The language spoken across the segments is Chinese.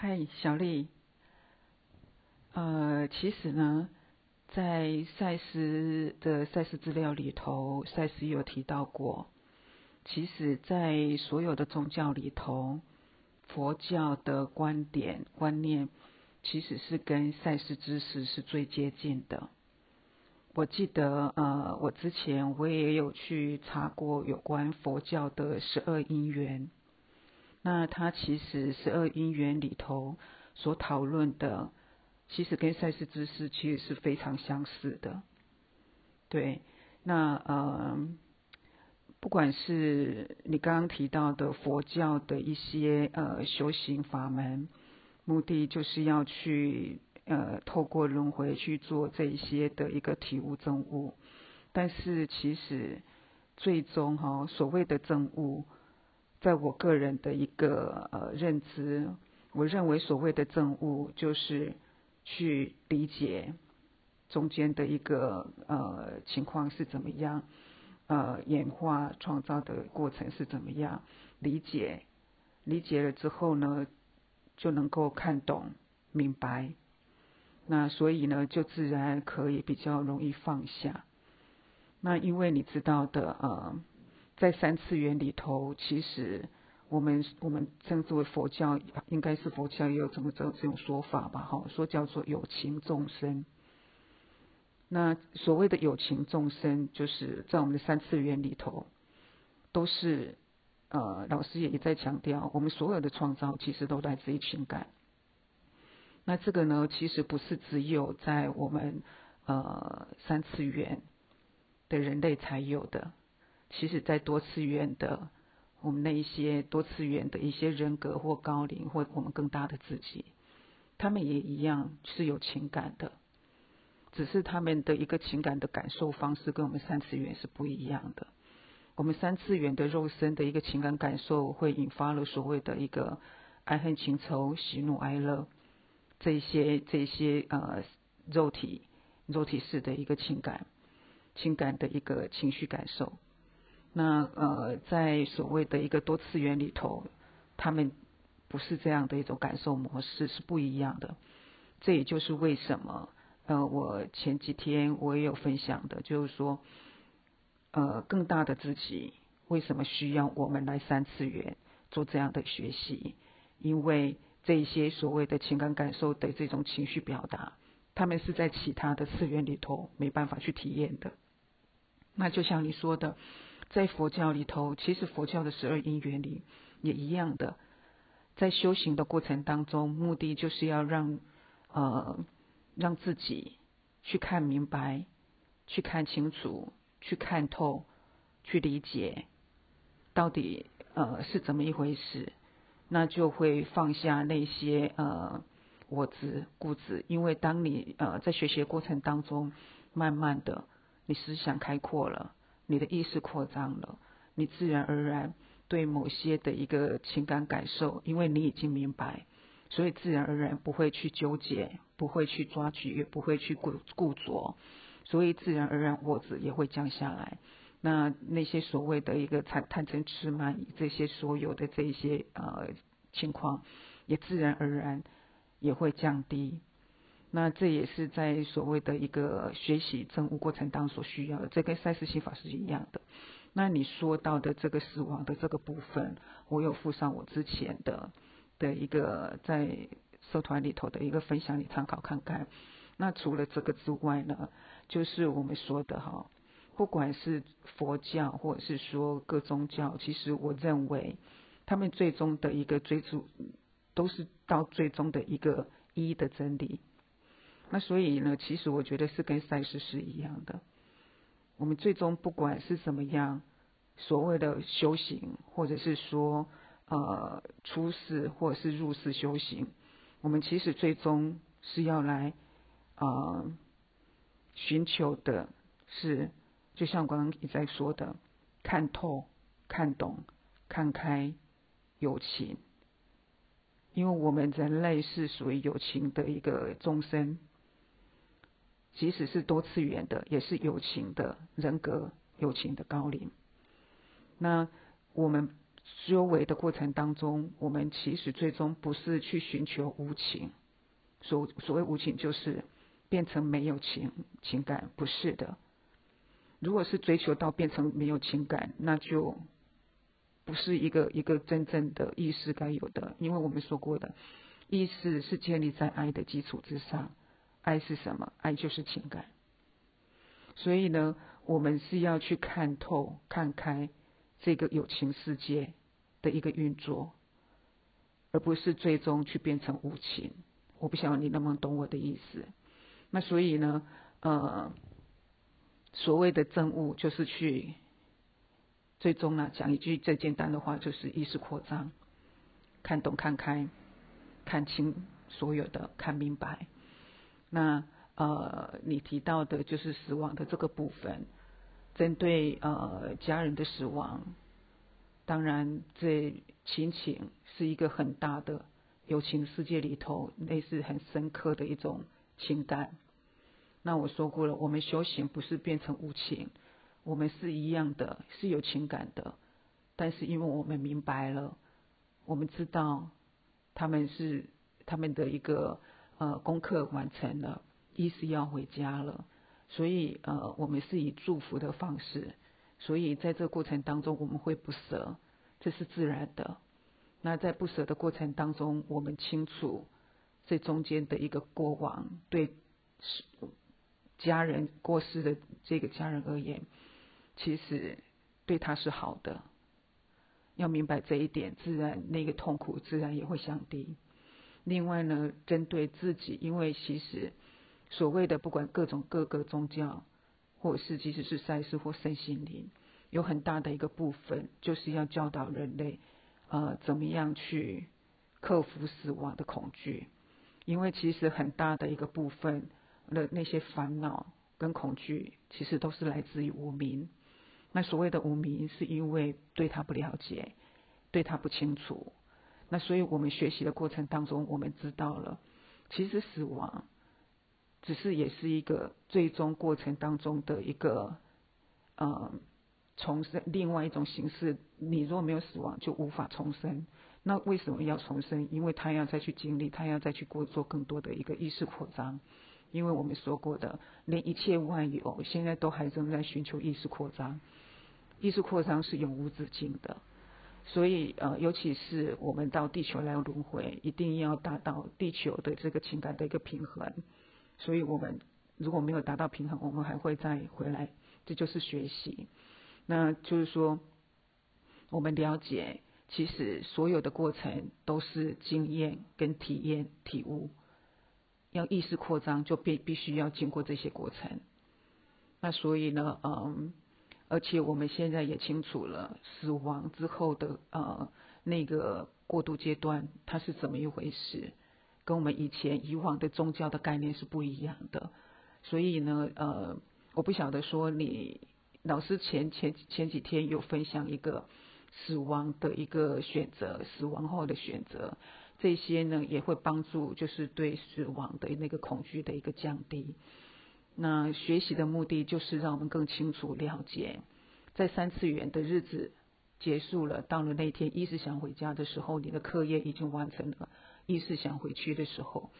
嗨，小丽。呃，其实呢，在赛斯的赛斯资料里头，赛斯有提到过，其实，在所有的宗教里头，佛教的观点观念，其实是跟赛斯知识是最接近的。我记得，呃，我之前我也有去查过有关佛教的十二因缘。那它其实十二因缘里头所讨论的，其实跟赛事知识其实是非常相似的。对，那呃，不管是你刚刚提到的佛教的一些呃修行法门，目的就是要去呃透过轮回去做这一些的一个体悟证悟，但是其实最终哈所谓的证悟。在我个人的一个呃认知，我认为所谓的证悟就是去理解中间的一个呃情况是怎么样，呃演化创造的过程是怎么样，理解理解了之后呢，就能够看懂明白，那所以呢就自然可以比较容易放下。那因为你知道的呃。在三次元里头，其实我们我们称之为佛教，应该是佛教也有这么这这种说法吧？哈，说叫做有情众生。那所谓的有情众生，就是在我们的三次元里头，都是呃，老师也一再强调，我们所有的创造其实都来自于情感。那这个呢，其实不是只有在我们呃三次元的人类才有的。其实，在多次元的我们那一些多次元的一些人格或高龄或我们更大的自己，他们也一样是有情感的，只是他们的一个情感的感受方式跟我们三次元是不一样的。我们三次元的肉身的一个情感感受，会引发了所谓的一个爱恨情仇、喜怒哀乐这些这些呃肉体肉体式的一个情感情感的一个情绪感受。那呃，在所谓的一个多次元里头，他们不是这样的一种感受模式，是不一样的。这也就是为什么呃，我前几天我也有分享的，就是说，呃，更大的自己为什么需要我们来三次元做这样的学习？因为这些所谓的情感感受的这种情绪表达，他们是在其他的次元里头没办法去体验的。那就像你说的。在佛教里头，其实佛教的十二因缘里也一样的，在修行的过程当中，目的就是要让呃让自己去看明白、去看清楚、去看透、去理解到底呃是怎么一回事，那就会放下那些呃我执固执，因为当你呃在学习过程当中，慢慢的你思想开阔了。你的意识扩张了，你自然而然对某些的一个情感感受，因为你已经明白，所以自然而然不会去纠结，不会去抓取，也不会去固固着，所以自然而然我子也会降下来。那那些所谓的一个贪贪嗔痴慢这些所有的这一些呃情况，也自然而然也会降低。那这也是在所谓的一个学习证悟过程当中所需要的，这跟赛斯心法是一样的。那你说到的这个死亡的这个部分，我有附上我之前的的一个在社团里头的一个分享，你参考看看。那除了这个之外呢，就是我们说的哈，不管是佛教或者是说各宗教，其实我认为他们最终的一个追逐，都是到最终的一个一的真理。那所以呢，其实我觉得是跟赛事是一样的。我们最终不管是怎么样，所谓的修行，或者是说呃出世或者是入世修行，我们其实最终是要来呃寻求的是，就像刚刚你在说的，看透、看懂、看开友情，因为我们人类是属于友情的一个众生。即使是多次元的，也是友情的人格、友情的高龄。那我们修为的过程当中，我们其实最终不是去寻求无情，所所谓无情就是变成没有情情感，不是的。如果是追求到变成没有情感，那就不是一个一个真正的意识该有的，因为我们说过的，意识是建立在爱的基础之上。爱是什么？爱就是情感。所以呢，我们是要去看透、看开这个有情世界的一个运作，而不是最终去变成无情。我不晓得你能不能懂我的意思。那所以呢，呃，所谓的正悟，就是去最终呢，讲一句最简单的话，就是意识扩张，看懂、看开、看清所有的，看明白。那。呃，你提到的就是死亡的这个部分，针对呃家人的死亡，当然这亲情是一个很大的友情世界里头，类似很深刻的一种情感。那我说过了，我们修行不是变成无情，我们是一样的，是有情感的，但是因为我们明白了，我们知道他们是他们的一个呃功课完成了。一是要回家了，所以呃，我们是以祝福的方式，所以在这过程当中，我们会不舍，这是自然的。那在不舍的过程当中，我们清楚这中间的一个过往，对家人过世的这个家人而言，其实对他是好的。要明白这一点，自然那个痛苦自然也会降低。另外呢，针对自己，因为其实。所谓的不管各种各个宗教，或者是即使是赛事或身心灵，有很大的一个部分，就是要教导人类，呃，怎么样去克服死亡的恐惧。因为其实很大的一个部分的那些烦恼跟恐惧，其实都是来自于无名。那所谓的无名，是因为对他不了解，对他不清楚。那所以我们学习的过程当中，我们知道了，其实死亡。只是也是一个最终过程当中的一个，呃，重生另外一种形式。你若没有死亡，就无法重生。那为什么要重生？因为他要再去经历，他要再去过做更多的一个意识扩张。因为我们说过的，连一切万有现在都还仍在寻求意识扩张。意识扩张是永无止境的，所以呃，尤其是我们到地球来轮回，一定要达到地球的这个情感的一个平衡。所以我们如果没有达到平衡，我们还会再回来，这就是学习。那就是说，我们了解，其实所有的过程都是经验跟体验体悟。要意识扩张，就必必须要经过这些过程。那所以呢，嗯，而且我们现在也清楚了，死亡之后的呃那个过渡阶段，它是怎么一回事。跟我们以前以往的宗教的概念是不一样的，所以呢，呃，我不晓得说你老师前前前几天有分享一个死亡的一个选择，死亡后的选择，这些呢也会帮助，就是对死亡的那个恐惧的一个降低。那学习的目的就是让我们更清楚了解，在三次元的日子结束了，到了那天意识想回家的时候，你的课业已经完成了。意识想回去的时候，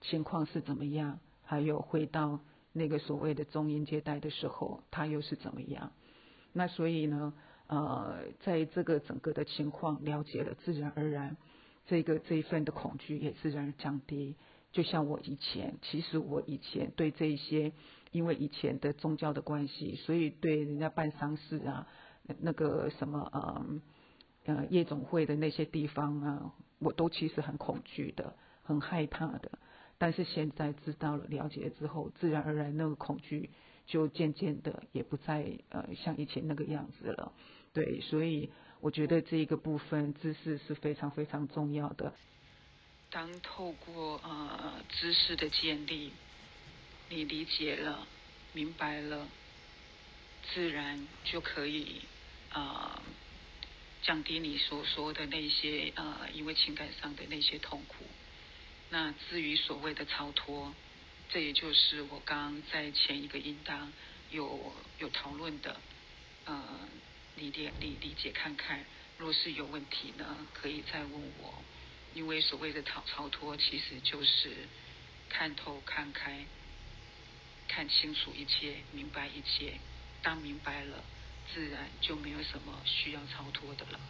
情况是怎么样？还有回到那个所谓的中阴接待的时候，他又是怎么样？那所以呢，呃，在这个整个的情况了解了，自然而然，这个这一份的恐惧也自然降低。就像我以前，其实我以前对这一些，因为以前的宗教的关系，所以对人家办丧事啊，那个什么呃呃夜总会的那些地方啊。我都其实很恐惧的，很害怕的。但是现在知道了、了解了之后，自然而然那个恐惧就渐渐的也不再呃像以前那个样子了。对，所以我觉得这一个部分知识是非常非常重要的。当透过呃知识的建立，你理解了、明白了，自然就可以啊。降低你所说的那些呃，因为情感上的那些痛苦。那至于所谓的超脱，这也就是我刚在前一个应当有有讨论的，呃，你理理理解看看，若是有问题呢，可以再问我。因为所谓的超超脱，其实就是看透、看开、看清楚一切，明白一切。当明白了，自然就没有什么需要超脱的了。